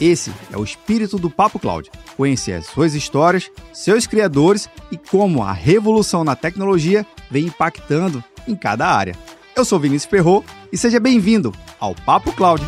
Esse é o espírito do Papo Cloud. Conhecer as suas histórias, seus criadores e como a revolução na tecnologia vem impactando em cada área. Eu sou Vinícius Ferro e seja bem-vindo ao Papo Cloud.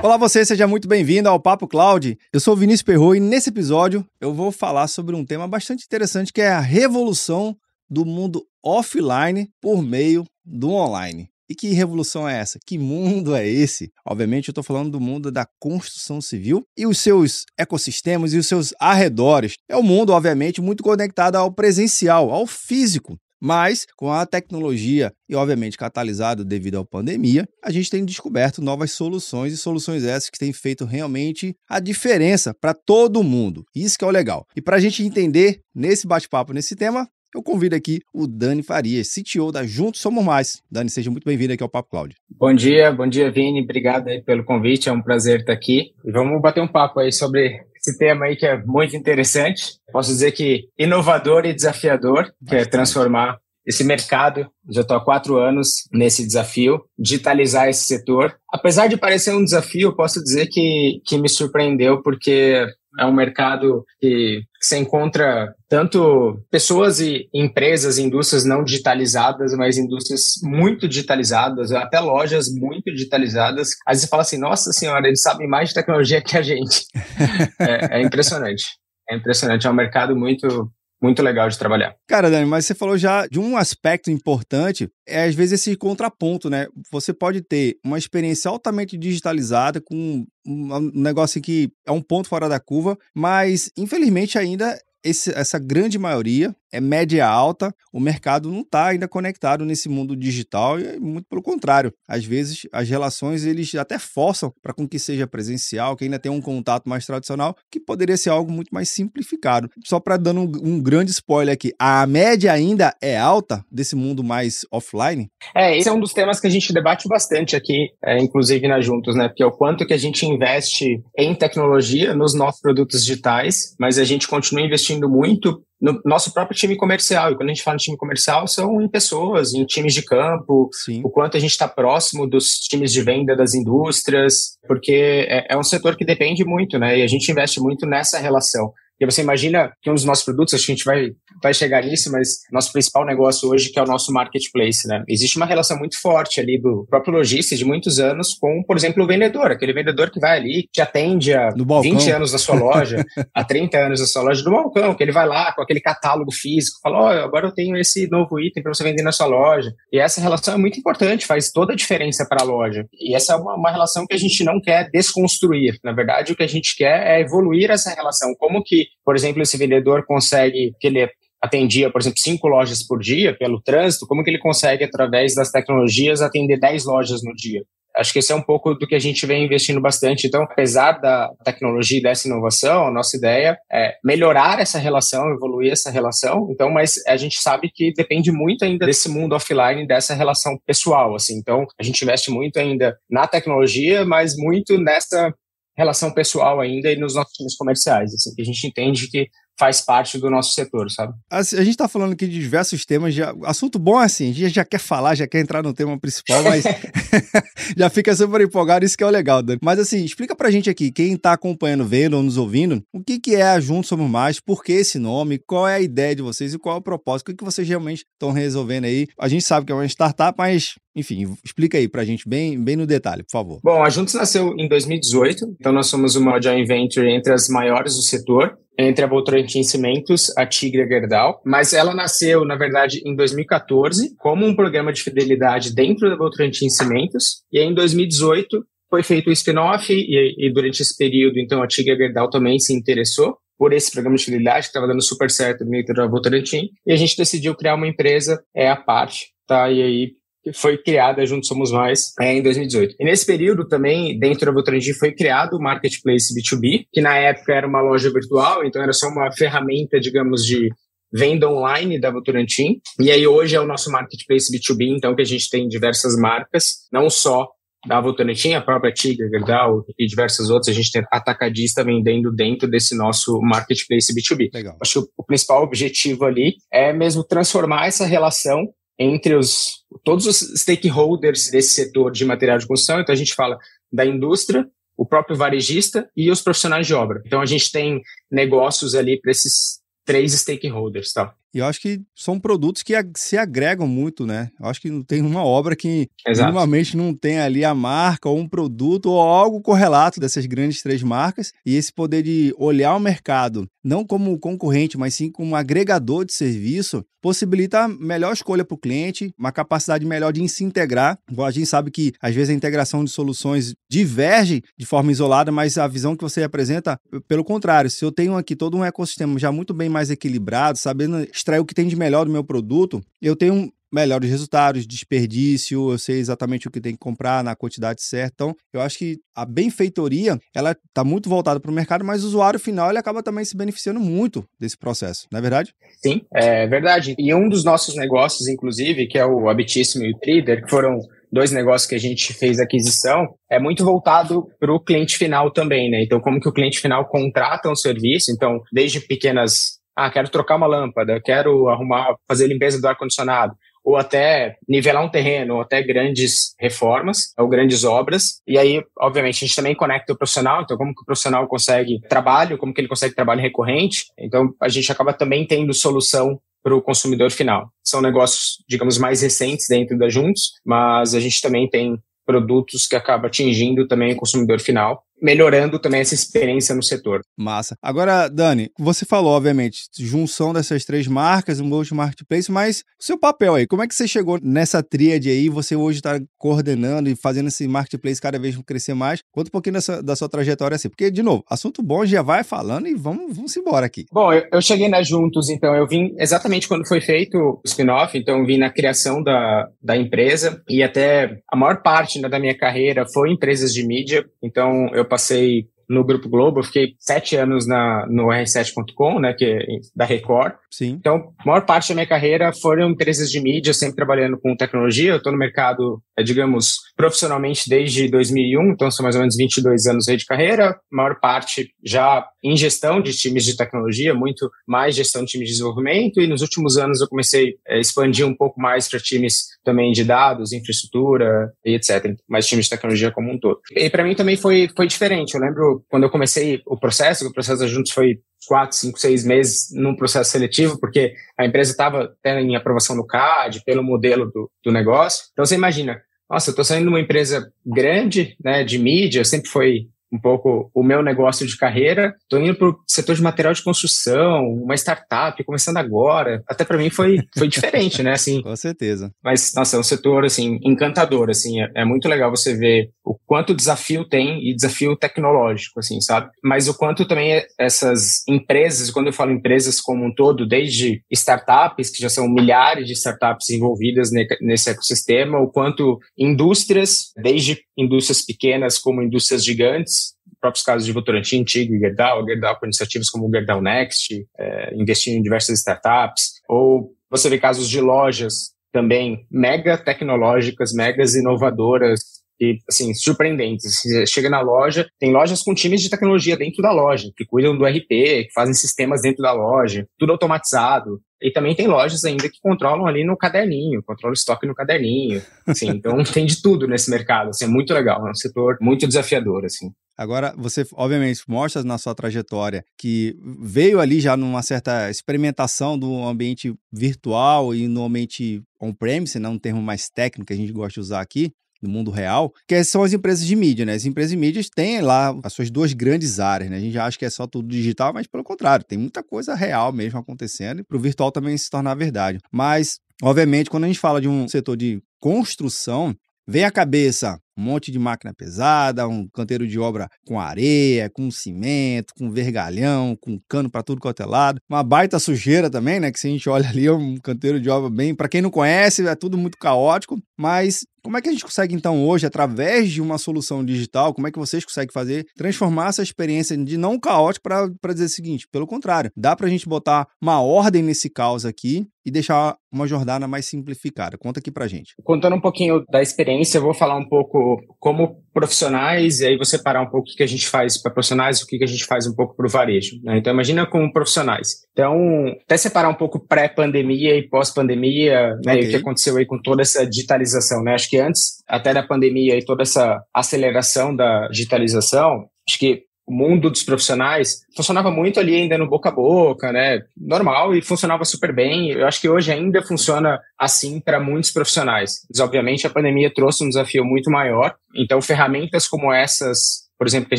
Olá você, seja muito bem-vindo ao Papo Cloud. Eu sou Vinícius Perro e nesse episódio eu vou falar sobre um tema bastante interessante que é a revolução do mundo offline por meio do online. E que revolução é essa? Que mundo é esse? Obviamente, eu estou falando do mundo da construção civil e os seus ecossistemas e os seus arredores. É um mundo, obviamente, muito conectado ao presencial, ao físico. Mas, com a tecnologia e, obviamente, catalisado devido à pandemia, a gente tem descoberto novas soluções e soluções essas que têm feito realmente a diferença para todo mundo. Isso que é o legal. E para a gente entender nesse bate-papo, nesse tema, eu convido aqui o Dani Farias, CTO da Juntos Somos Mais. Dani, seja muito bem-vindo aqui ao Papo Cloud. Bom dia, bom dia, Vini. Obrigado aí pelo convite, é um prazer estar aqui. E vamos bater um papo aí sobre esse tema aí que é muito interessante. Posso dizer que inovador e desafiador, que é transformar esse mercado. Já estou há quatro anos nesse desafio, digitalizar esse setor. Apesar de parecer um desafio, posso dizer que, que me surpreendeu, porque é um mercado que você encontra tanto pessoas e empresas, indústrias não digitalizadas, mas indústrias muito digitalizadas, até lojas muito digitalizadas. Vezes você fala assim, nossa senhora, eles sabem mais de tecnologia que a gente. é, é impressionante. É impressionante, é um mercado muito muito legal de trabalhar. Cara, Dani, mas você falou já de um aspecto importante, é às vezes esse contraponto, né? Você pode ter uma experiência altamente digitalizada com um negócio que é um ponto fora da curva, mas infelizmente ainda esse, essa grande maioria é média alta, o mercado não está ainda conectado nesse mundo digital e muito pelo contrário. Às vezes as relações eles até forçam para com que seja presencial, que ainda tenha um contato mais tradicional, que poderia ser algo muito mais simplificado. Só para dando um, um, grande spoiler aqui, a média ainda é alta desse mundo mais offline? É, esse é um dos temas que a gente debate bastante aqui, é, inclusive na Juntos, né? Porque é o quanto que a gente investe em tecnologia nos nossos produtos digitais, mas a gente continua investindo muito no nosso próprio time comercial. E quando a gente fala em time comercial, são em pessoas, em times de campo, Sim. o quanto a gente está próximo dos times de venda das indústrias, porque é, é um setor que depende muito, né? E a gente investe muito nessa relação. E você imagina que um dos nossos produtos, acho que a gente vai, vai chegar nisso, mas nosso principal negócio hoje, que é o nosso marketplace, né? Existe uma relação muito forte ali do próprio lojista de muitos anos com, por exemplo, o vendedor, aquele vendedor que vai ali, te atende há 20 anos na sua loja, há 30 anos na sua loja, do balcão, que ele vai lá com aquele catálogo físico, fala, ó, oh, agora eu tenho esse novo item para você vender na sua loja. E essa relação é muito importante, faz toda a diferença para a loja. E essa é uma, uma relação que a gente não quer desconstruir. Na verdade, o que a gente quer é evoluir essa relação. Como que por exemplo, esse vendedor consegue, que ele atendia, por exemplo, cinco lojas por dia pelo trânsito, como que ele consegue, através das tecnologias, atender dez lojas no dia? Acho que esse é um pouco do que a gente vem investindo bastante. Então, apesar da tecnologia e dessa inovação, a nossa ideia é melhorar essa relação, evoluir essa relação. Então, mas a gente sabe que depende muito ainda desse mundo offline, dessa relação pessoal, assim. Então, a gente investe muito ainda na tecnologia, mas muito nessa relação pessoal ainda e nos nossos times comerciais, assim, que a gente entende que faz parte do nosso setor, sabe? A, gente está falando aqui de diversos temas, já, assunto bom assim, a gente já quer falar, já quer entrar no tema principal, mas já fica super empolgado, isso que é o legal, Dani. Mas assim, explica pra gente aqui, quem está acompanhando, vendo ou nos ouvindo, o que, que é a Juntos Somos Mais, por que esse nome, qual é a ideia de vocês e qual é o propósito, o que, que vocês realmente estão resolvendo aí. A gente sabe que é uma startup, mas enfim, explica aí pra gente bem, bem no detalhe, por favor. Bom, a Juntos nasceu em 2018, então nós somos uma joint venture entre as maiores do setor entre a Votorantim Cimentos, a Tigre Gerdau, mas ela nasceu, na verdade, em 2014, como um programa de fidelidade dentro da Votorantim Cimentos, e aí, em 2018 foi feito o spin-off, e, e, durante esse período, então, a Tigre Gerdau também se interessou por esse programa de fidelidade, que estava dando super certo dentro da Votorantim, e a gente decidiu criar uma empresa é, à parte, tá? E aí que foi criada junto Somos Mais é, em 2018. E nesse período também, dentro da Votorantim, foi criado o Marketplace B2B, que na época era uma loja virtual, então era só uma ferramenta, digamos, de venda online da Votorantim. E aí hoje é o nosso Marketplace B2B, então que a gente tem diversas marcas, não só da Votorantim, a própria Tiger, Gerdau e diversas outras, a gente tem atacadista vendendo dentro desse nosso marketplace B2B. Legal. Acho que o principal objetivo ali é mesmo transformar essa relação entre os todos os stakeholders desse setor de material de construção. Então a gente fala da indústria, o próprio varejista e os profissionais de obra. Então a gente tem negócios ali para esses três stakeholders, tá? E eu acho que são produtos que se agregam muito, né? Eu acho que não tem uma obra que Exato. normalmente não tem ali a marca ou um produto ou algo correlato dessas grandes três marcas. E esse poder de olhar o mercado não como concorrente, mas sim como agregador de serviço, possibilita a melhor escolha para o cliente, uma capacidade melhor de se integrar. A gente sabe que às vezes a integração de soluções diverge de forma isolada, mas a visão que você apresenta, pelo contrário, se eu tenho aqui todo um ecossistema já muito bem mais equilibrado, sabendo extrair o que tem de melhor do meu produto, eu tenho melhores resultados, desperdício, eu sei exatamente o que tem que comprar na quantidade certa. Então, eu acho que a benfeitoria, ela está muito voltada para o mercado, mas o usuário final, ele acaba também se beneficiando muito desse processo, não é verdade? Sim, é verdade. E um dos nossos negócios, inclusive, que é o Habitíssimo e o Trader, que foram dois negócios que a gente fez aquisição, é muito voltado para o cliente final também, né? Então, como que o cliente final contrata um serviço, então, desde pequenas ah, quero trocar uma lâmpada, quero arrumar, fazer limpeza do ar-condicionado, ou até nivelar um terreno, ou até grandes reformas, ou grandes obras. E aí, obviamente, a gente também conecta o profissional, então como que o profissional consegue trabalho, como que ele consegue trabalho recorrente. Então, a gente acaba também tendo solução para o consumidor final. São negócios, digamos, mais recentes dentro da Juntos, mas a gente também tem produtos que acaba atingindo também o consumidor final melhorando também essa experiência no setor. Massa. Agora, Dani, você falou, obviamente, junção dessas três marcas, um Ghost Marketplace, mas o seu papel aí, como é que você chegou nessa tríade aí? Você hoje está coordenando e fazendo esse marketplace cada vez crescer mais. Conta um pouquinho dessa, da sua trajetória assim, porque, de novo, assunto bom, já vai falando e vamos, vamos embora aqui. Bom, eu, eu cheguei na Juntos, então, eu vim exatamente quando foi feito o spin-off, então eu vim na criação da, da empresa e até a maior parte né, da minha carreira foi em empresas de mídia, então eu passei no Grupo Globo, eu fiquei sete anos na, no R7.com, né, que é da Record. Sim. Então, a maior parte da minha carreira foram empresas de mídia, sempre trabalhando com tecnologia. Eu estou no mercado, é, digamos, profissionalmente desde 2001, então são mais ou menos 22 anos de carreira. A maior parte já em gestão de times de tecnologia, muito mais gestão de times de desenvolvimento. E nos últimos anos eu comecei a expandir um pouco mais para times também de dados, infraestrutura e etc. Mais times de tecnologia como um todo. E para mim também foi, foi diferente. Eu lembro quando eu comecei o processo, o processo da Juntos foi quatro, cinco, seis meses num processo seletivo, porque a empresa estava em aprovação no CAD, pelo modelo do, do negócio. Então você imagina, nossa, eu estou saindo de uma empresa grande, né, de mídia, sempre foi um pouco o meu negócio de carreira. Estou indo para o setor de material de construção, uma startup, começando agora. Até para mim foi, foi diferente, né? Assim, Com certeza. Mas, nossa, é um setor, assim, encantador, assim. É, é, muito legal você ver o quanto desafio tem e desafio tecnológico, assim, sabe? Mas o quanto também essas empresas, quando eu falo empresas como um todo, desde startups, que já são milhares de startups envolvidas nesse ecossistema, o quanto indústrias, desde indústrias pequenas como indústrias gigantes, próprios casos de Votorantim, TIG Gerdau, Gerdau com iniciativas como o Gerdau Next, é, investindo em diversas startups, ou você vê casos de lojas também mega tecnológicas, megas inovadoras, e, assim, surpreendentes. Você chega na loja, tem lojas com times de tecnologia dentro da loja, que cuidam do RP, que fazem sistemas dentro da loja, tudo automatizado. E também tem lojas ainda que controlam ali no caderninho, controlam o estoque no caderninho. Assim, então tem de tudo nesse mercado. Assim, é muito legal, é um setor muito desafiador. Assim. Agora, você obviamente mostra na sua trajetória que veio ali já numa certa experimentação do ambiente virtual e no ambiente on-premise, né, um termo mais técnico que a gente gosta de usar aqui, no mundo real, que são as empresas de mídia, né? As empresas de mídias têm lá as suas duas grandes áreas, né? A gente acha que é só tudo digital, mas pelo contrário, tem muita coisa real mesmo acontecendo e para o virtual também se tornar verdade. Mas, obviamente, quando a gente fala de um setor de construção, vem à cabeça Um monte de máquina pesada, um canteiro de obra com areia, com cimento, com vergalhão, com cano para tudo quanto é lado. Uma baita sujeira também, né? Que se a gente olha ali, é um canteiro de obra bem. Para quem não conhece, é tudo muito caótico, mas como é que a gente consegue, então, hoje, através de uma solução digital, como é que vocês conseguem fazer, transformar essa experiência de não caótico para dizer o seguinte: pelo contrário, dá para a gente botar uma ordem nesse caos aqui e deixar uma jornada mais simplificada. Conta aqui pra gente. Contando um pouquinho da experiência, eu vou falar um pouco como profissionais, e aí você parar um pouco o que a gente faz para profissionais e o que a gente faz um pouco para o varejo. Né? Então, imagina como profissionais. Então, até separar um pouco pré-pandemia e pós-pandemia, né? Okay. o que aconteceu aí com toda essa digitalização. Né? Acho que antes, até da pandemia e toda essa aceleração da digitalização, acho que o mundo dos profissionais funcionava muito ali ainda no boca a boca, né? Normal e funcionava super bem. Eu acho que hoje ainda funciona assim para muitos profissionais. Mas, obviamente, a pandemia trouxe um desafio muito maior. Então, ferramentas como essas, por exemplo, que a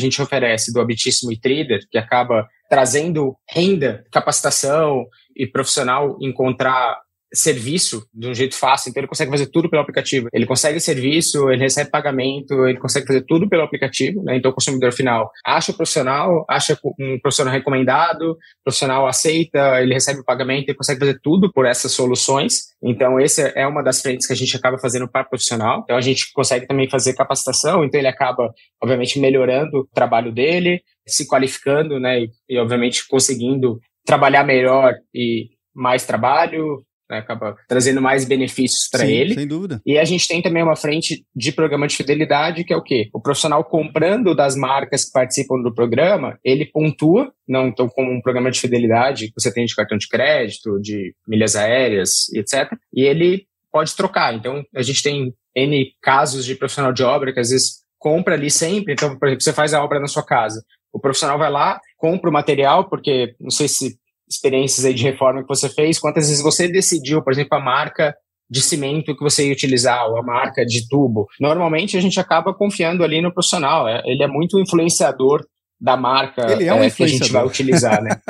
gente oferece do Habitíssimo e Trader, que acaba trazendo renda, capacitação e profissional encontrar serviço de um jeito fácil, então ele consegue fazer tudo pelo aplicativo. Ele consegue serviço, ele recebe pagamento, ele consegue fazer tudo pelo aplicativo, né? Então o consumidor final acha o profissional, acha um profissional recomendado, o profissional aceita, ele recebe o pagamento, ele consegue fazer tudo por essas soluções. Então essa é uma das frentes que a gente acaba fazendo para profissional. Então a gente consegue também fazer capacitação, então ele acaba obviamente melhorando o trabalho dele, se qualificando, né? E, e obviamente conseguindo trabalhar melhor e mais trabalho, né, acaba trazendo mais benefícios para ele. Sem dúvida. E a gente tem também uma frente de programa de fidelidade, que é o quê? O profissional comprando das marcas que participam do programa, ele pontua, não então como um programa de fidelidade que você tem de cartão de crédito, de milhas aéreas, etc. E ele pode trocar. Então, a gente tem N casos de profissional de obra que às vezes compra ali sempre. Então, por exemplo, você faz a obra na sua casa. O profissional vai lá, compra o material, porque não sei se experiências aí de reforma que você fez, quantas vezes você decidiu, por exemplo, a marca de cimento que você ia utilizar, ou a marca de tubo. Normalmente a gente acaba confiando ali no profissional, é, ele é muito influenciador da marca ele é um é, que a gente vai utilizar, né?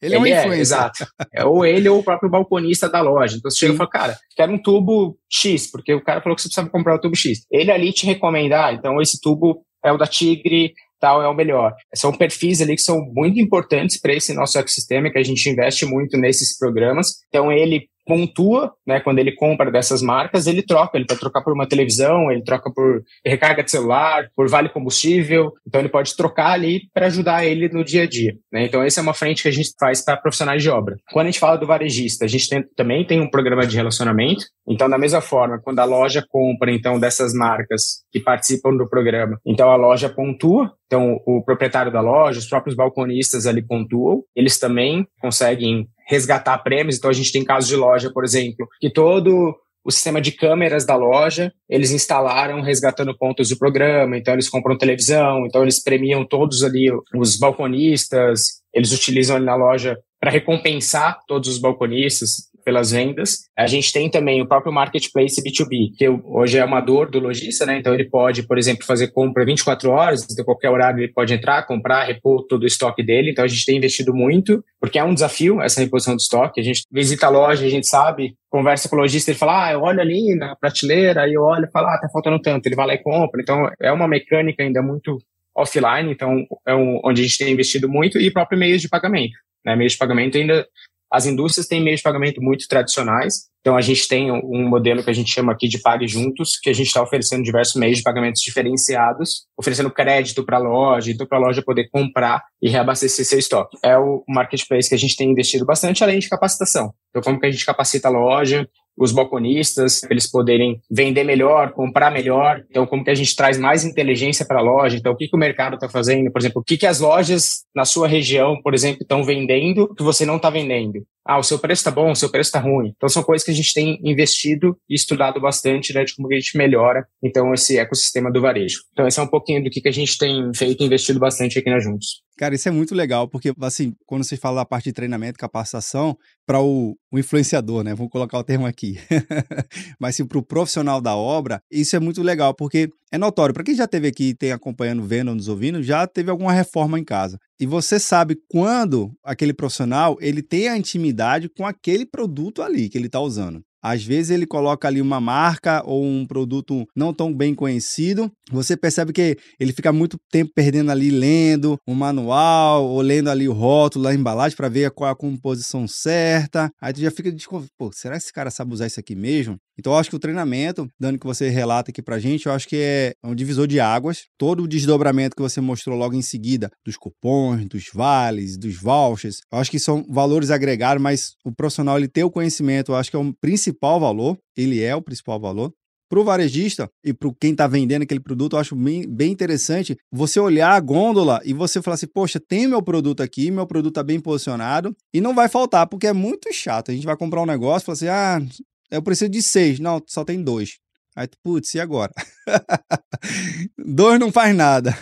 ele, ele, é um influencer. É, exato. É, ou ele ou o próprio balconista da loja. Então você Sim. chega e fala, cara, quero um tubo X, porque o cara falou que você precisava comprar o tubo X. Ele ali te recomendar, ah, então esse tubo é o da Tigre, tal é o melhor. São perfis ali que são muito importantes para esse nosso ecossistema, que a gente investe muito nesses programas. Então, ele pontua, né, quando ele compra dessas marcas, ele troca, ele pode trocar por uma televisão, ele troca por recarga de celular, por vale combustível, então ele pode trocar ali para ajudar ele no dia a dia, né? Então essa é uma frente que a gente faz para profissionais de obra. Quando a gente fala do varejista, a gente tem, também tem um programa de relacionamento, então da mesma forma, quando a loja compra então dessas marcas que participam do programa, então a loja pontua, então o proprietário da loja, os próprios balconistas ali pontuam, eles também conseguem resgatar prêmios. Então a gente tem casos de loja, por exemplo, que todo o sistema de câmeras da loja, eles instalaram resgatando pontos do programa, então eles compram televisão, então eles premiam todos ali os balconistas, eles utilizam ali na loja para recompensar todos os balconistas, pelas vendas. A gente tem também o próprio marketplace B2B, que hoje é amador do lojista, né? Então ele pode, por exemplo, fazer compra 24 horas, então qualquer horário ele pode entrar, comprar, repor todo o estoque dele. Então a gente tem investido muito, porque é um desafio essa reposição do estoque. A gente visita a loja, a gente sabe, conversa com o lojista, ele fala, ah, eu olho ali na prateleira, aí eu olho e falo, ah, tá faltando tanto. Ele vai lá e compra. Então é uma mecânica ainda muito offline, então é um, onde a gente tem investido muito, e próprio meios de pagamento. Né? Meios de pagamento ainda as indústrias têm meios de pagamento muito tradicionais, então a gente tem um modelo que a gente chama aqui de Pague Juntos, que a gente está oferecendo diversos meios de pagamentos diferenciados, oferecendo crédito para a loja, então para a loja poder comprar e reabastecer seu estoque. É o marketplace que a gente tem investido bastante, além de capacitação. Então como que a gente capacita a loja, os balconistas, eles poderem vender melhor, comprar melhor. Então, como que a gente traz mais inteligência para a loja? Então, o que, que o mercado está fazendo? Por exemplo, o que, que as lojas na sua região, por exemplo, estão vendendo que você não está vendendo? Ah, o seu preço está bom, o seu preço está ruim. Então, são coisas que a gente tem investido e estudado bastante, né, de como a gente melhora, então, esse ecossistema do varejo. Então, esse é um pouquinho do que, que a gente tem feito e investido bastante aqui na Juntos. Cara, isso é muito legal, porque, assim, quando você fala da parte de treinamento, capacitação, para o, o, influenciador, né? Vamos colocar o termo aqui. Mas, sim, para o profissional da obra, isso é muito legal, porque é notório. Para quem já teve aqui, tem acompanhando, vendo, nos ouvindo, já teve alguma reforma em casa. E você sabe quando aquele profissional ele tem a intimidade com aquele produto ali que ele está usando. Às vezes ele coloca ali uma marca ou um produto não tão bem conhecido. Você percebe que ele fica muito tempo perdendo ali lendo o manual ou lendo ali o rótulo, a embalagem para ver qual é a composição certa. Aí tu já fica de pô, será que esse cara sabe usar isso aqui mesmo? Então eu acho que o treinamento, dando que você relata aqui pra gente, eu acho que é um divisor de águas. Todo o desdobramento que você mostrou logo em seguida dos cupons, dos vales, dos vouchers, eu acho que são valores agregados, mas o profissional ele ter o conhecimento, eu acho que é o principal valor, ele é o principal valor. Para o varejista e para quem está vendendo aquele produto, eu acho bem, bem, interessante você olhar a gôndola e você falar assim: Poxa, tem meu produto aqui, meu produto está bem posicionado e não vai faltar, porque é muito chato. A gente vai comprar um negócio e fala assim: Ah, eu preciso de seis. Não, só tem dois. Aí, putz, e agora? dois não faz nada.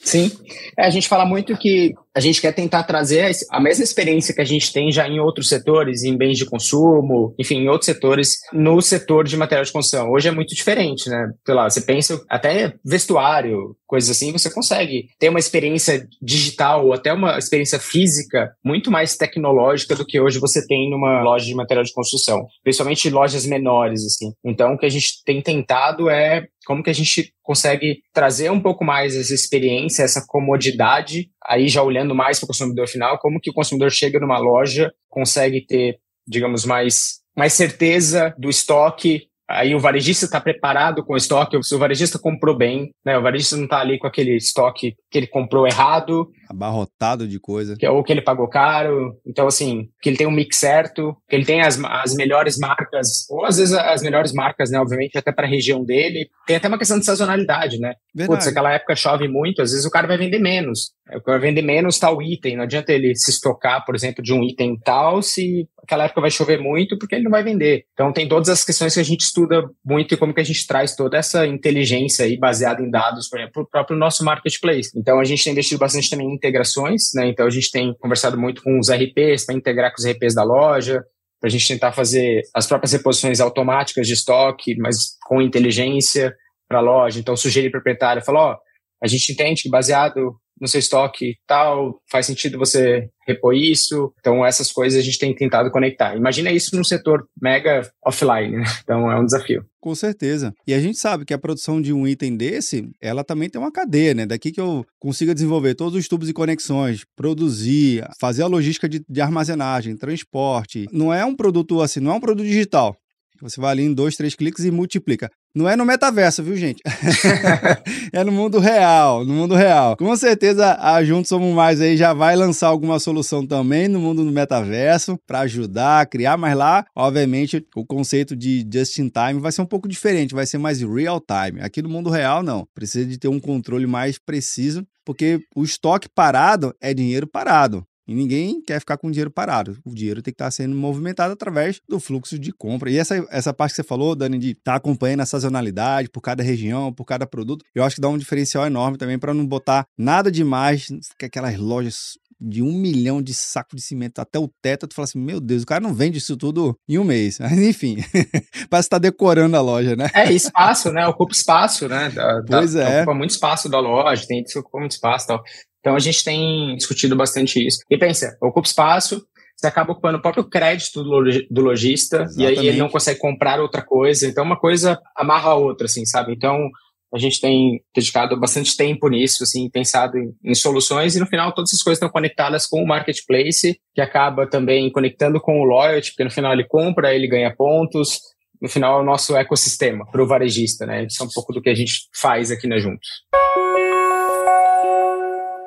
Sim. É, a gente fala muito que a gente quer tentar trazer a mesma experiência que a gente tem já em outros setores, em bens de consumo, enfim, em outros setores, no setor de material de construção. Hoje é muito diferente, né? Sei lá, você pensa até vestuário, coisas assim, você consegue ter uma experiência digital ou até uma experiência física muito mais tecnológica do que hoje você tem numa loja de material de construção, principalmente lojas menores, assim. Então, o que a gente tem tentado é como que a gente consegue trazer um pouco mais essa experiência, essa comodidade aí já olhando mais para o consumidor final, como que o consumidor chega numa loja, consegue ter, digamos, mais, mais certeza do estoque, aí o varejista está preparado com o estoque, se o varejista comprou bem, né? O varejista não está ali com aquele estoque que ele comprou errado. Abarrotado de coisa. Que, ou que ele pagou caro. Então, assim, que ele tem um mix certo, que ele tem as, as melhores marcas, ou às vezes as melhores marcas, né? Obviamente, até para a região dele. Tem até uma questão de sazonalidade, né? Verdade. Putz, aquela época chove muito, às vezes o cara vai vender menos. Vai vender menos tal item. Não adianta ele se estocar, por exemplo, de um item tal, se aquela época vai chover muito, porque ele não vai vender. Então, tem todas as questões que a gente estuda muito e como que a gente traz toda essa inteligência aí baseada em dados, por exemplo, para o próprio nosso marketplace. Então, a gente tem investido bastante também em integrações, né? Então, a gente tem conversado muito com os RPs para integrar com os RPs da loja, para a gente tentar fazer as próprias reposições automáticas de estoque, mas com inteligência para a loja. Então, sugerir proprietário, falar, ó, a gente entende que baseado no seu estoque tal, faz sentido você repor isso. Então, essas coisas a gente tem tentado conectar. Imagina isso num setor mega offline, né? Então, é um desafio. Com certeza. E a gente sabe que a produção de um item desse, ela também tem uma cadeia, né? Daqui que eu consiga desenvolver todos os tubos e conexões, produzir, fazer a logística de, de armazenagem, transporte. Não é um produto assim, não é um produto digital. Você vai ali em dois, três cliques e multiplica. Não é no metaverso, viu, gente? é no mundo real, no mundo real. Com certeza a Juntos Somos Mais aí já vai lançar alguma solução também no mundo do metaverso para ajudar a criar, mas lá, obviamente, o conceito de just in time vai ser um pouco diferente, vai ser mais real time. Aqui no mundo real não, precisa de ter um controle mais preciso, porque o estoque parado é dinheiro parado. E ninguém quer ficar com o dinheiro parado. O dinheiro tem que estar sendo movimentado através do fluxo de compra. E essa, essa parte que você falou, Dani, de estar tá acompanhando a sazonalidade por cada região, por cada produto, eu acho que dá um diferencial enorme também para não botar nada demais que aquelas lojas de um milhão de saco de cimento até o teto, tu fala assim, meu Deus, o cara não vende isso tudo em um mês. Mas enfim, parece estar tá decorando a loja, né? É, espaço, né? Ocupa espaço, né? Da, pois da, é. Ocupa muito espaço da loja, tem que ocupar muito espaço e tal. Então a gente tem discutido bastante isso. E pensa, ocupa espaço, você acaba ocupando o próprio crédito do lojista e aí ele não consegue comprar outra coisa. Então uma coisa amarra a outra, assim, sabe? Então a gente tem dedicado bastante tempo nisso, assim, pensado em, em, soluções e no final todas essas coisas estão conectadas com o marketplace, que acaba também conectando com o loyalty, porque no final ele compra, ele ganha pontos. No final é o nosso ecossistema para o varejista, né? Isso é um pouco do que a gente faz aqui na Juntos.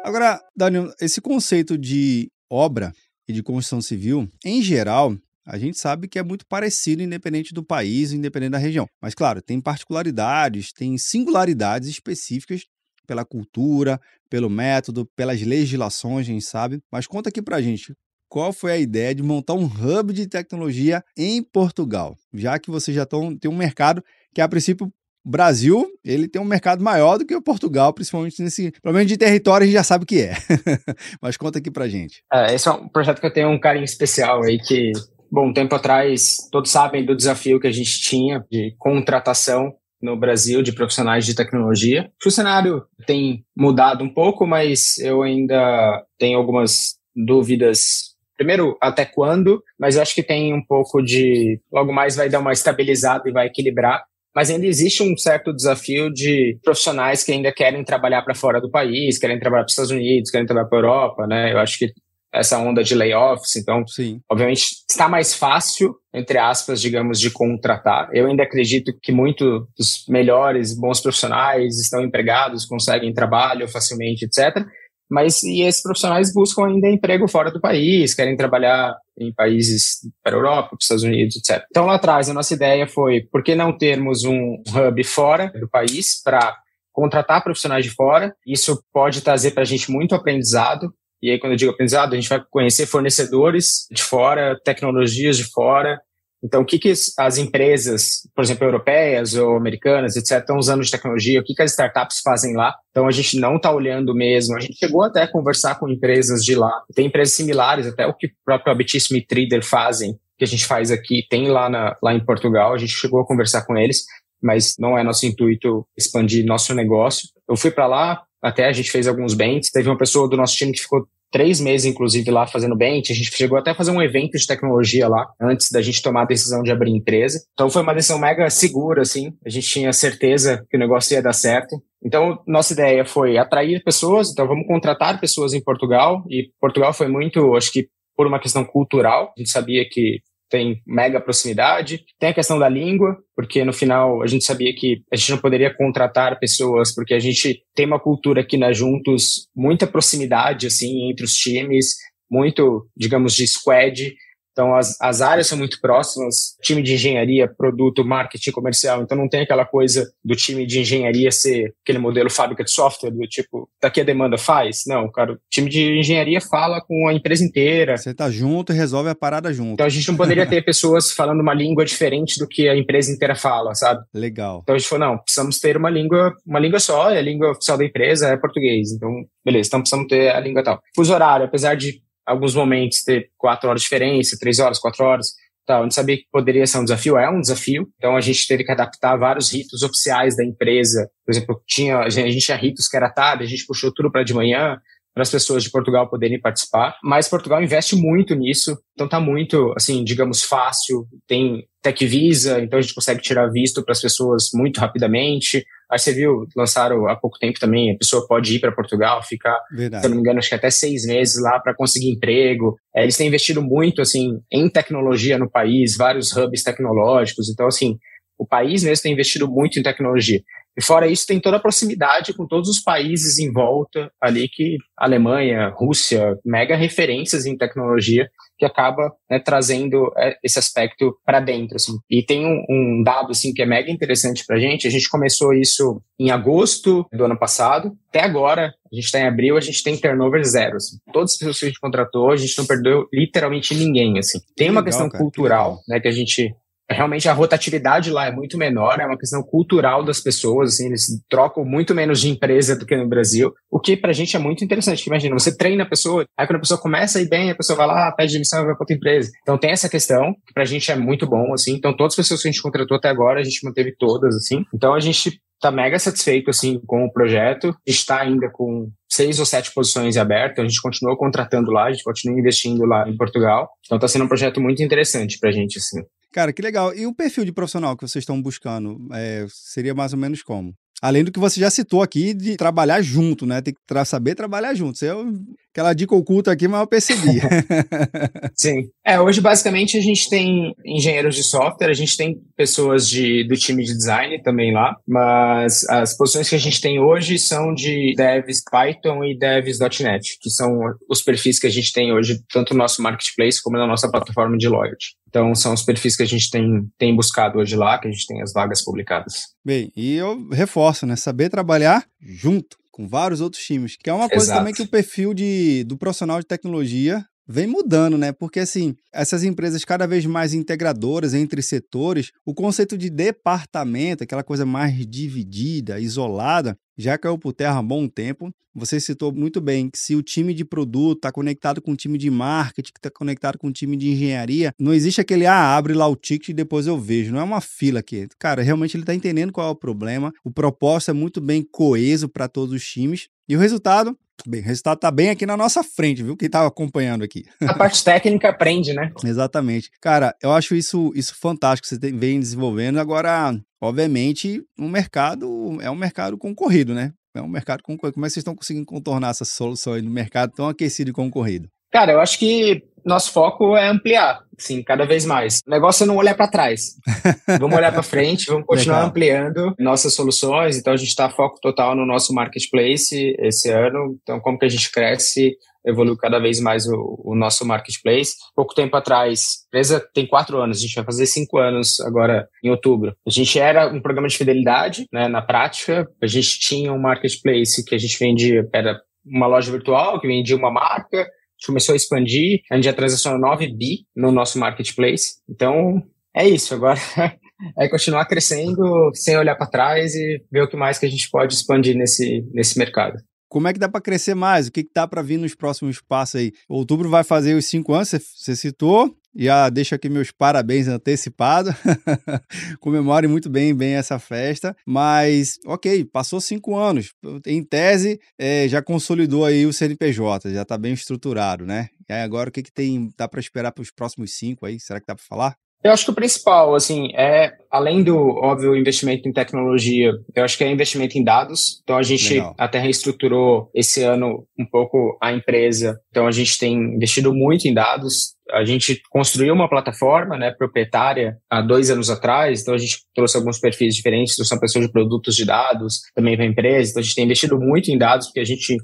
Agora, Daniel, esse conceito de obra e de construção civil, em geral, a gente sabe que é muito parecido, independente do país, independente da região. Mas, claro, tem particularidades, tem singularidades específicas pela cultura, pelo método, pelas legislações, a gente sabe. Mas conta aqui pra gente, qual foi a ideia de montar um hub de tecnologia em Portugal? Já que vocês já estão, tem um mercado que, a princípio, o Brasil, ele tem um mercado maior do que o Portugal, principalmente nesse, pelo menos de território a gente já sabe o que é. Mas conta aqui pra gente. É, esse é um projeto que eu tenho um carinho especial aí que, bom, um tempo atrás, todos sabem do desafio que a gente tinha de contratação no Brasil de profissionais de tecnologia. O cenário tem mudado um pouco, mas eu ainda tenho algumas dúvidas primeiro, até quando, mas eu acho que tem um pouco de. Logo mais vai dar uma estabilizada e vai equilibrar. Mas ainda existe um certo desafio de profissionais que ainda querem trabalhar para fora do país, querem trabalhar para os Estados Unidos, querem trabalhar para a Europa, né? Eu acho que essa onda de layoffs, então, Sim. obviamente, está mais fácil, entre aspas, digamos, de contratar. Eu ainda acredito que muitos dos melhores, bons profissionais estão empregados, conseguem trabalho facilmente, etc. Mas e esses profissionais buscam ainda emprego fora do país, querem trabalhar em países para a Europa, para os Estados Unidos, etc. Então lá atrás a nossa ideia foi por que não termos um hub fora do país para contratar profissionais de fora? Isso pode trazer para a gente muito aprendizado. E aí quando eu digo aprendizado, a gente vai conhecer fornecedores de fora, tecnologias de fora, então, o que, que as empresas, por exemplo, europeias ou americanas, etc., estão usando de tecnologia? O que, que as startups fazem lá? Então, a gente não está olhando mesmo. A gente chegou até a conversar com empresas de lá. Tem empresas similares, até o que o próprio Abitíssimo e Trader fazem, que a gente faz aqui, tem lá, na, lá em Portugal. A gente chegou a conversar com eles, mas não é nosso intuito expandir nosso negócio. Eu fui para lá, até a gente fez alguns bens. Teve uma pessoa do nosso time que ficou três meses, inclusive, lá fazendo bench. A gente chegou até a fazer um evento de tecnologia lá, antes da gente tomar a decisão de abrir empresa. Então foi uma decisão mega segura, assim. A gente tinha certeza que o negócio ia dar certo. Então, nossa ideia foi atrair pessoas, então vamos contratar pessoas em Portugal. E Portugal foi muito, acho que por uma questão cultural. A gente sabia que tem mega proximidade. Tem a questão da língua, porque no final a gente sabia que a gente não poderia contratar pessoas, porque a gente tem uma cultura aqui na Juntos, muita proximidade, assim, entre os times, muito, digamos, de squad. Então, as, as áreas são muito próximas, time de engenharia, produto, marketing comercial. Então, não tem aquela coisa do time de engenharia ser aquele modelo fábrica de software, do tipo, daqui a demanda faz. Não, cara, o time de engenharia fala com a empresa inteira. Você tá junto e resolve a parada junto. Então, a gente não poderia ter pessoas falando uma língua diferente do que a empresa inteira fala, sabe? Legal. Então, a gente falou, não, precisamos ter uma língua, uma língua só, e a língua oficial da empresa é português. Então, beleza, então precisamos ter a língua tal. Fuso horário, apesar de alguns momentos ter quatro horas de diferença, três horas, quatro horas. Tal. A gente sabia que poderia ser um desafio, é um desafio. Então a gente teve que adaptar vários ritos oficiais da empresa. Por exemplo, tinha, a gente tinha ritos que era tarde, a gente puxou tudo para de manhã para as pessoas de Portugal poderem participar. Mas Portugal investe muito nisso, então tá muito, assim, digamos, fácil. Tem Tech Visa, então a gente consegue tirar visto para as pessoas muito rapidamente. Aí você viu, lançaram há pouco tempo também, a pessoa pode ir para Portugal, ficar, Verdade. se eu não me engano, acho que até seis meses lá para conseguir emprego. É, eles têm investido muito, assim, em tecnologia no país, vários hubs tecnológicos. Então, assim, o país mesmo tem investido muito em tecnologia. E fora isso, tem toda a proximidade com todos os países em volta ali que Alemanha, Rússia, mega referências em tecnologia que acaba né, trazendo é, esse aspecto para dentro. Assim. E tem um, um, dado assim que é mega interessante para a gente. A gente começou isso em agosto do ano passado. Até agora, a gente está em abril, a gente tem turnover zero. Assim. Todas as pessoas que a gente contratou, a gente não perdeu literalmente ninguém. Assim. Tem uma legal, questão cara, cultural, que né, que a gente realmente a rotatividade lá é muito menor, é uma questão cultural das pessoas, assim, eles trocam muito menos de empresa do que no Brasil, o que pra gente é muito interessante, imagina, você treina a pessoa, aí quando a pessoa começa a ir bem, a pessoa vai lá, pede demissão e vai pra outra empresa. Então tem essa questão, que pra gente é muito bom, assim, então todas as pessoas que a gente contratou até agora, a gente manteve todas, assim, então a gente tá mega satisfeito, assim, com o projeto, está ainda com seis ou sete posições abertas, a gente continua contratando lá, a gente continua investindo lá em Portugal, então tá sendo um projeto muito interessante pra gente, assim. Cara, que legal. E o perfil de profissional que vocês estão buscando é, seria mais ou menos como? Além do que você já citou aqui de trabalhar junto, né? Tem que tra saber trabalhar junto. Você é aquela dica oculta aqui, mas eu percebi. Sim. É, hoje basicamente a gente tem engenheiros de software, a gente tem pessoas de, do time de design também lá, mas as posições que a gente tem hoje são de devs Python e devs.NET, que são os perfis que a gente tem hoje, tanto no nosso marketplace como na nossa plataforma de loyalty. Então, são os perfis que a gente tem, tem buscado hoje lá, que a gente tem as vagas publicadas. Bem, e eu reforço, né? Saber trabalhar junto com vários outros times, que é uma coisa Exato. também que o perfil de, do profissional de tecnologia vem mudando, né? Porque assim, essas empresas cada vez mais integradoras entre setores, o conceito de departamento, aquela coisa mais dividida, isolada, já caiu por terra há bom tempo. Você citou muito bem que se o time de produto está conectado com o time de marketing, que está conectado com o time de engenharia, não existe aquele, ah, abre lá o ticket e depois eu vejo. Não é uma fila aqui. Cara, realmente ele está entendendo qual é o problema. O propósito é muito bem coeso para todos os times E o resultado, bem, o resultado está bem aqui na nossa frente, viu? Quem está acompanhando aqui. A parte técnica aprende, né? Exatamente. Cara, eu acho isso, isso fantástico que você vem desenvolvendo. Agora, obviamente, o um mercado é um mercado concorrido, né? É um mercado concorrido. Como é que vocês estão conseguindo contornar essa solução aí no mercado tão aquecido e concorrido? Cara, eu acho que nosso foco é ampliar, sim, cada vez mais. O negócio é não olhar para trás. vamos olhar para frente, vamos continuar Legal. ampliando nossas soluções. Então a gente está foco total no nosso marketplace esse ano. Então como que a gente cresce, evolui cada vez mais o, o nosso marketplace. Pouco tempo atrás, a empresa tem quatro anos, a gente vai fazer cinco anos agora em outubro. A gente era um programa de fidelidade, né, na prática. A gente tinha um marketplace que a gente vendia, era uma loja virtual que vendia uma marca começou a expandir, a gente já transacionou 9 bi no nosso marketplace. Então, é isso. Agora é continuar crescendo sem olhar para trás e ver o que mais que a gente pode expandir nesse, nesse mercado. Como é que dá para crescer mais? O que, que dá para vir nos próximos passos aí? Outubro vai fazer os cinco anos, você citou, já deixo aqui meus parabéns antecipados. Comemore muito bem, bem essa festa. Mas, ok, passou cinco anos. Em tese, é, já consolidou aí o CNPJ, já está bem estruturado, né? E aí agora o que, que tem, dá para esperar para os próximos cinco aí? Será que dá para falar? Eu acho que o principal, assim, é, além do, óbvio, investimento em tecnologia, eu acho que é investimento em dados. Então, a gente Legal. até reestruturou esse ano um pouco a empresa. Então, a gente tem investido muito em dados. A gente construiu uma plataforma, né, proprietária há dois anos atrás. Então, a gente trouxe alguns perfis diferentes, trouxe pessoas de produtos de dados também para a empresa. Então, a gente tem investido muito em dados, porque a gente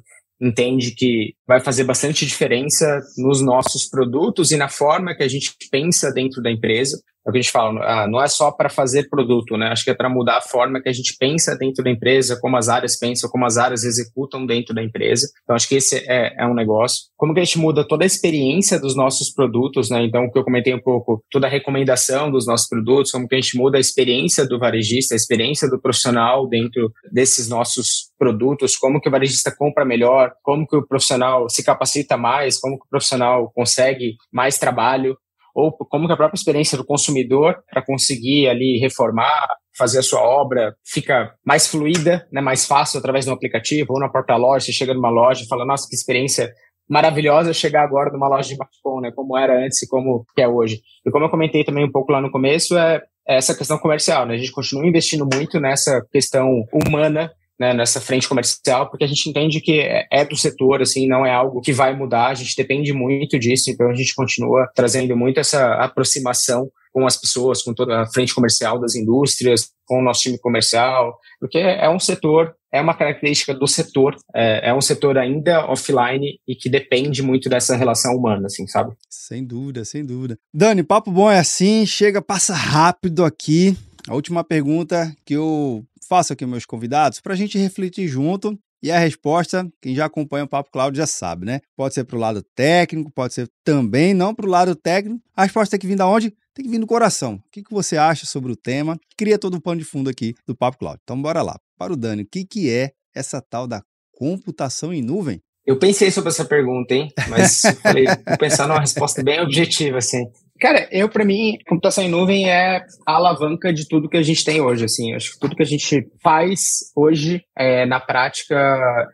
entende que vai fazer bastante diferença nos nossos produtos e na forma que a gente pensa dentro da empresa. É o que a gente fala, ah, não é só para fazer produto, né? Acho que é para mudar a forma que a gente pensa dentro da empresa, como as áreas pensam, como as áreas executam dentro da empresa. Então, acho que esse é, é um negócio. Como que a gente muda toda a experiência dos nossos produtos, né? Então, o que eu comentei um pouco, toda a recomendação dos nossos produtos, como que a gente muda a experiência do varejista, a experiência do profissional dentro desses nossos produtos, como que o varejista compra melhor, como que o profissional se capacita mais, como que o profissional consegue mais trabalho ou como que a própria experiência do consumidor para conseguir ali reformar, fazer a sua obra fica mais fluida, né, mais fácil através do aplicativo ou na porta loja, você chega numa loja e fala, nossa, que experiência maravilhosa chegar agora numa loja de smartphone, né, como era antes e como é hoje. E como eu comentei também um pouco lá no começo, é, é essa questão comercial, né? A gente continua investindo muito nessa questão humana né, nessa frente comercial, porque a gente entende que é, é do setor, assim, não é algo que vai mudar, a gente depende muito disso, então a gente continua trazendo muito essa aproximação com as pessoas, com toda a frente comercial das indústrias, com o nosso time comercial, porque é um setor, é uma característica do setor, é, é, um setor ainda offline e que depende muito dessa relação humana, assim, sabe? Sem dúvida, sem dúvida. Dani, papo bom é assim, chega, passa rápido aqui. A última pergunta que eu faço aqui meus convidados para a gente refletir junto. E a resposta, quem já acompanha o Papo Cláudio já sabe, né? Pode ser para o lado técnico, pode ser também não para o lado técnico. A resposta tem que vir da onde? Tem que vir do coração. O que, que você acha sobre o tema? Cria todo o pano de fundo aqui do Papo Cláudio. Então, bora lá. Para o Dani, o que, que é essa tal da computação em nuvem? Eu pensei sobre essa pergunta, hein? Mas falei, vou pensar numa resposta bem objetiva, assim. Cara, eu, para mim, computação em nuvem é a alavanca de tudo que a gente tem hoje, assim. Acho que tudo que a gente faz hoje, é, na prática,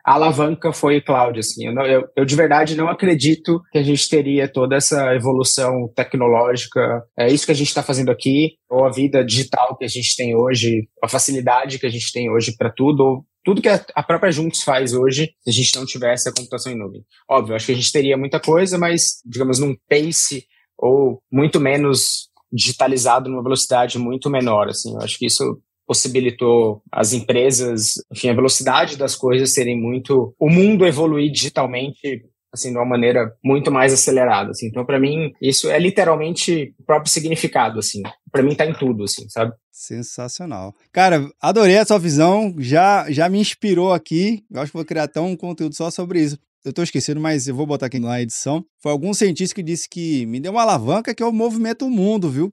a alavanca foi cloud, assim. Eu, eu, eu, de verdade não acredito que a gente teria toda essa evolução tecnológica. É isso que a gente está fazendo aqui, ou a vida digital que a gente tem hoje, a facilidade que a gente tem hoje para tudo, ou tudo que a própria Juntos faz hoje, se a gente não tivesse a computação em nuvem. Óbvio, acho que a gente teria muita coisa, mas, digamos, num pace ou muito menos digitalizado numa velocidade muito menor, assim. Eu acho que isso possibilitou as empresas, enfim, a velocidade das coisas serem muito, o mundo evoluir digitalmente assim, de uma maneira muito mais acelerada, assim. Então, para mim, isso é literalmente o próprio significado, assim. Para mim tá em tudo, assim, sabe? Sensacional. Cara, adorei a sua visão, já já me inspirou aqui. Eu acho que vou criar até um conteúdo só sobre isso eu tô esquecendo, mas eu vou botar aqui na edição. Foi algum cientista que disse que me deu uma alavanca que o movimento do mundo, viu?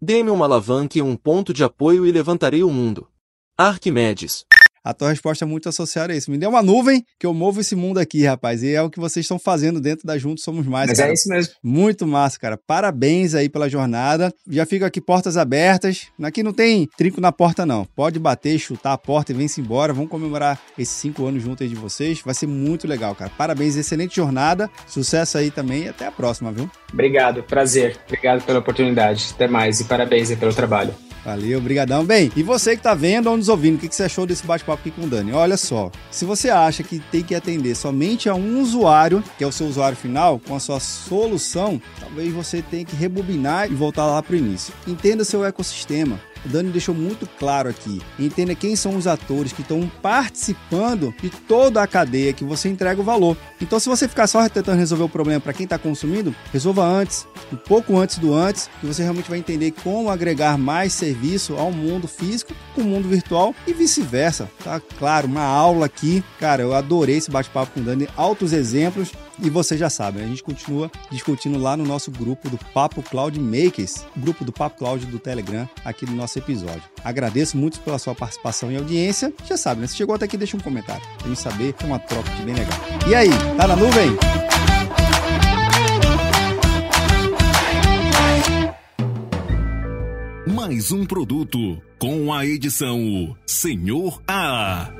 Dê-me uma alavanca e um ponto de apoio e levantarei o mundo. Arquimedes. A tua resposta é muito associada a isso. Me dê uma nuvem que eu movo esse mundo aqui, rapaz. E é o que vocês estão fazendo dentro da Juntos Somos Mais. Mas cara. é isso mesmo. Muito massa, cara. Parabéns aí pela jornada. Já fica aqui portas abertas. Aqui não tem trinco na porta, não. Pode bater, chutar a porta e vem-se embora. Vamos comemorar esses cinco anos juntos aí de vocês. Vai ser muito legal, cara. Parabéns, excelente jornada. Sucesso aí também e até a próxima, viu? Obrigado, prazer. Obrigado pela oportunidade. Até mais e parabéns aí pelo trabalho. Valeu, brigadão. Bem, e você que tá vendo ou nos ouvindo, o que, que você achou desse bate-papo aqui com o Dani? Olha só, se você acha que tem que atender somente a um usuário, que é o seu usuário final, com a sua solução, talvez você tenha que rebobinar e voltar lá pro início. Entenda seu ecossistema. O Dani deixou muito claro aqui. Entenda quem são os atores que estão participando de toda a cadeia que você entrega o valor. Então, se você ficar só tentando resolver o problema para quem está consumindo, resolva antes, um pouco antes do antes, que você realmente vai entender como agregar mais serviço ao mundo físico com o mundo virtual e vice-versa. Tá claro, uma aula aqui. Cara, eu adorei esse bate-papo com o Dani, altos exemplos. E vocês já sabem, a gente continua discutindo lá no nosso grupo do Papo Cloud Makers, grupo do Papo Cloud do Telegram, aqui no nosso episódio. Agradeço muito pela sua participação e audiência. Já sabe, né? Se chegou até aqui, deixa um comentário pra gente saber. Foi uma troca bem legal. E aí, tá na nuvem? Mais um produto com a edição Senhor A.